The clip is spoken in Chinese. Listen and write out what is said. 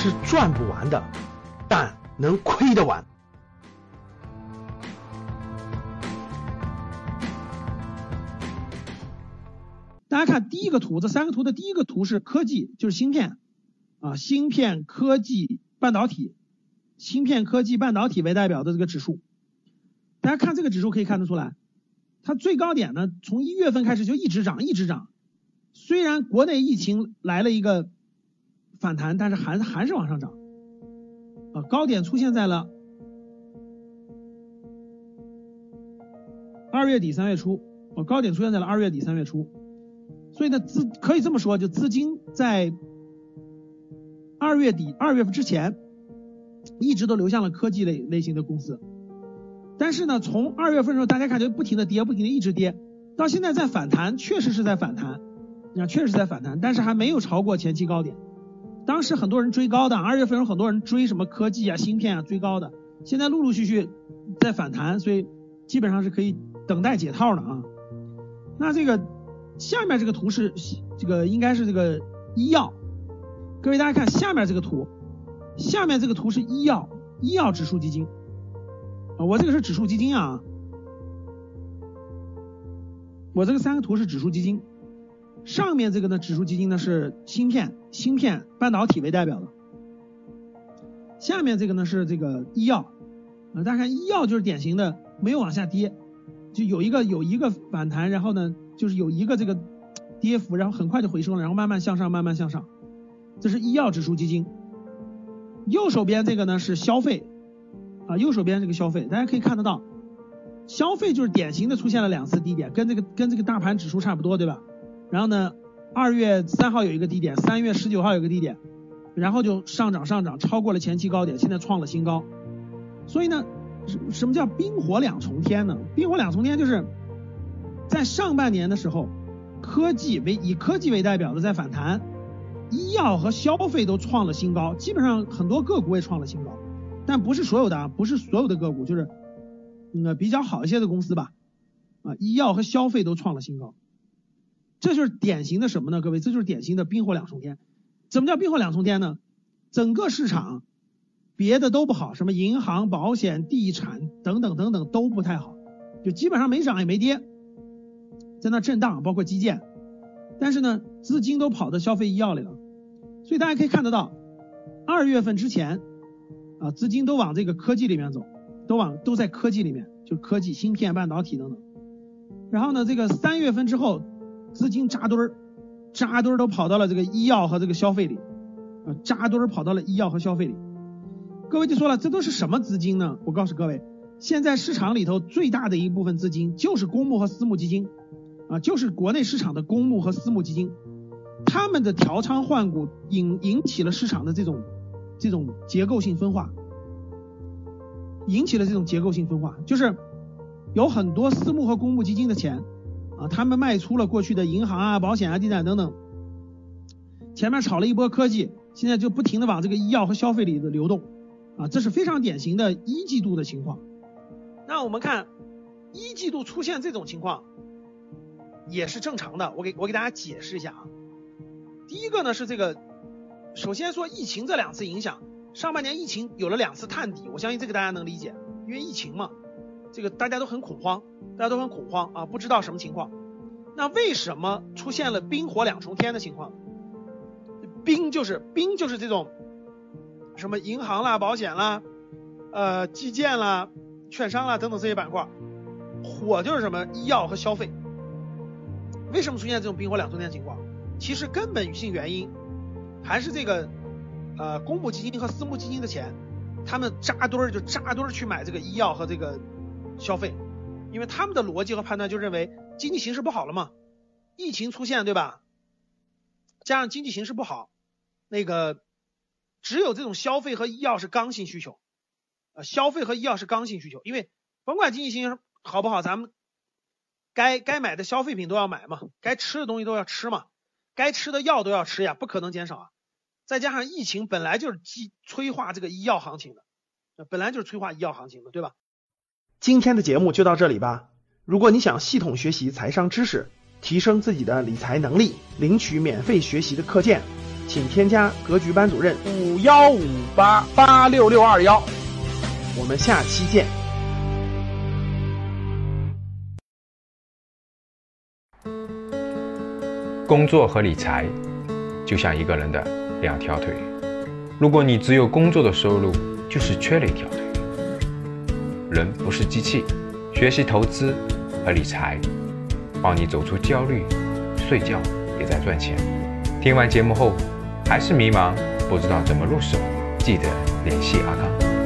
是赚不完的，但能亏得完。大家看第一个图，这三个图的第一个图是科技，就是芯片啊，芯片科技半导体，芯片科技半导体为代表的这个指数。大家看这个指数可以看得出来，它最高点呢，从一月份开始就一直涨，一直涨。虽然国内疫情来了一个反弹，但是还还是往上涨。啊，高点出现在了二月底三月初，啊，高点出现在了二月底三月初。所以呢，资可以这么说，就资金在二月底二月份之前，一直都流向了科技类类型的公司。但是呢，从二月份的时候，大家感觉不停的跌，不停的一直跌，到现在在反弹，确实是在反弹，啊，确实在反弹，但是还没有超过前期高点。当时很多人追高的，二月份有很多人追什么科技啊、芯片啊，追高的，现在陆陆续续在反弹，所以基本上是可以等待解套的啊。那这个下面这个图是这个应该是这个医药，各位大家看下面这个图，下面这个图是医药医药指数基金。啊，我这个是指数基金啊，我这个三个图是指数基金，上面这个呢指数基金呢是芯片、芯片、半导体为代表的，下面这个呢是这个医药，啊，大家看医药就是典型的没有往下跌，就有一个有一个反弹，然后呢就是有一个这个跌幅，然后很快就回升了，然后慢慢向上，慢慢向上，这是医药指数基金，右手边这个呢是消费。啊，右手边这个消费，大家可以看得到，消费就是典型的出现了两次低点，跟这个跟这个大盘指数差不多，对吧？然后呢，二月三号有一个低点，三月十九号有个低点，然后就上涨上涨，超过了前期高点，现在创了新高。所以呢，什什么叫冰火两重天呢？冰火两重天就是在上半年的时候，科技为以科技为代表的在反弹，医药和消费都创了新高，基本上很多个股也创了新高。但不是所有的啊，不是所有的个股，就是嗯比较好一些的公司吧，啊，医药和消费都创了新高，这就是典型的什么呢？各位，这就是典型的冰火两重天。怎么叫冰火两重天呢？整个市场别的都不好，什么银行、保险、地产等等等等都不太好，就基本上没涨也没跌，在那震荡，包括基建。但是呢，资金都跑到消费医药里了，所以大家可以看得到，二月份之前。啊，资金都往这个科技里面走，都往都在科技里面，就是科技、芯片、半导体等等。然后呢，这个三月份之后，资金扎堆儿，扎堆儿都跑到了这个医药和这个消费里，啊，扎堆儿跑到了医药和消费里。各位就说了，这都是什么资金呢？我告诉各位，现在市场里头最大的一部分资金就是公募和私募基金，啊，就是国内市场的公募和私募基金，他们的调仓换股引引起了市场的这种。这种结构性分化引起了这种结构性分化，就是有很多私募和公募基金的钱啊，他们卖出了过去的银行啊、保险啊、地产等等，前面炒了一波科技，现在就不停的往这个医药和消费里的流动啊，这是非常典型的一季度的情况。那我们看一季度出现这种情况也是正常的，我给我给大家解释一下啊。第一个呢是这个。首先说疫情这两次影响，上半年疫情有了两次探底，我相信这个大家能理解，因为疫情嘛，这个大家都很恐慌，大家都很恐慌啊，不知道什么情况。那为什么出现了冰火两重天的情况？冰就是冰就是这种什么银行啦、保险啦、呃基建啦、券商啦等等这些板块，火就是什么医药和消费。为什么出现这种冰火两重天的情况？其实根本性原因。还是这个呃公募基金和私募基金的钱，他们扎堆儿就扎堆儿去买这个医药和这个消费，因为他们的逻辑和判断就认为经济形势不好了嘛，疫情出现对吧？加上经济形势不好，那个只有这种消费和医药是刚性需求，呃消费和医药是刚性需求，因为甭管经济形势好不好，咱们该该买的消费品都要买嘛，该吃的东西都要吃嘛。该吃的药都要吃呀，不可能减少啊！再加上疫情本来就是激催化这个医药行情的，本来就是催化医药行情的，对吧？今天的节目就到这里吧。如果你想系统学习财商知识，提升自己的理财能力，领取免费学习的课件，请添加格局班主任五幺五八八六六二幺。我们下期见。工作和理财就像一个人的两条腿，如果你只有工作的收入，就是缺了一条腿。人不是机器，学习投资和理财，帮你走出焦虑，睡觉也在赚钱。听完节目后，还是迷茫，不知道怎么入手，记得联系阿康。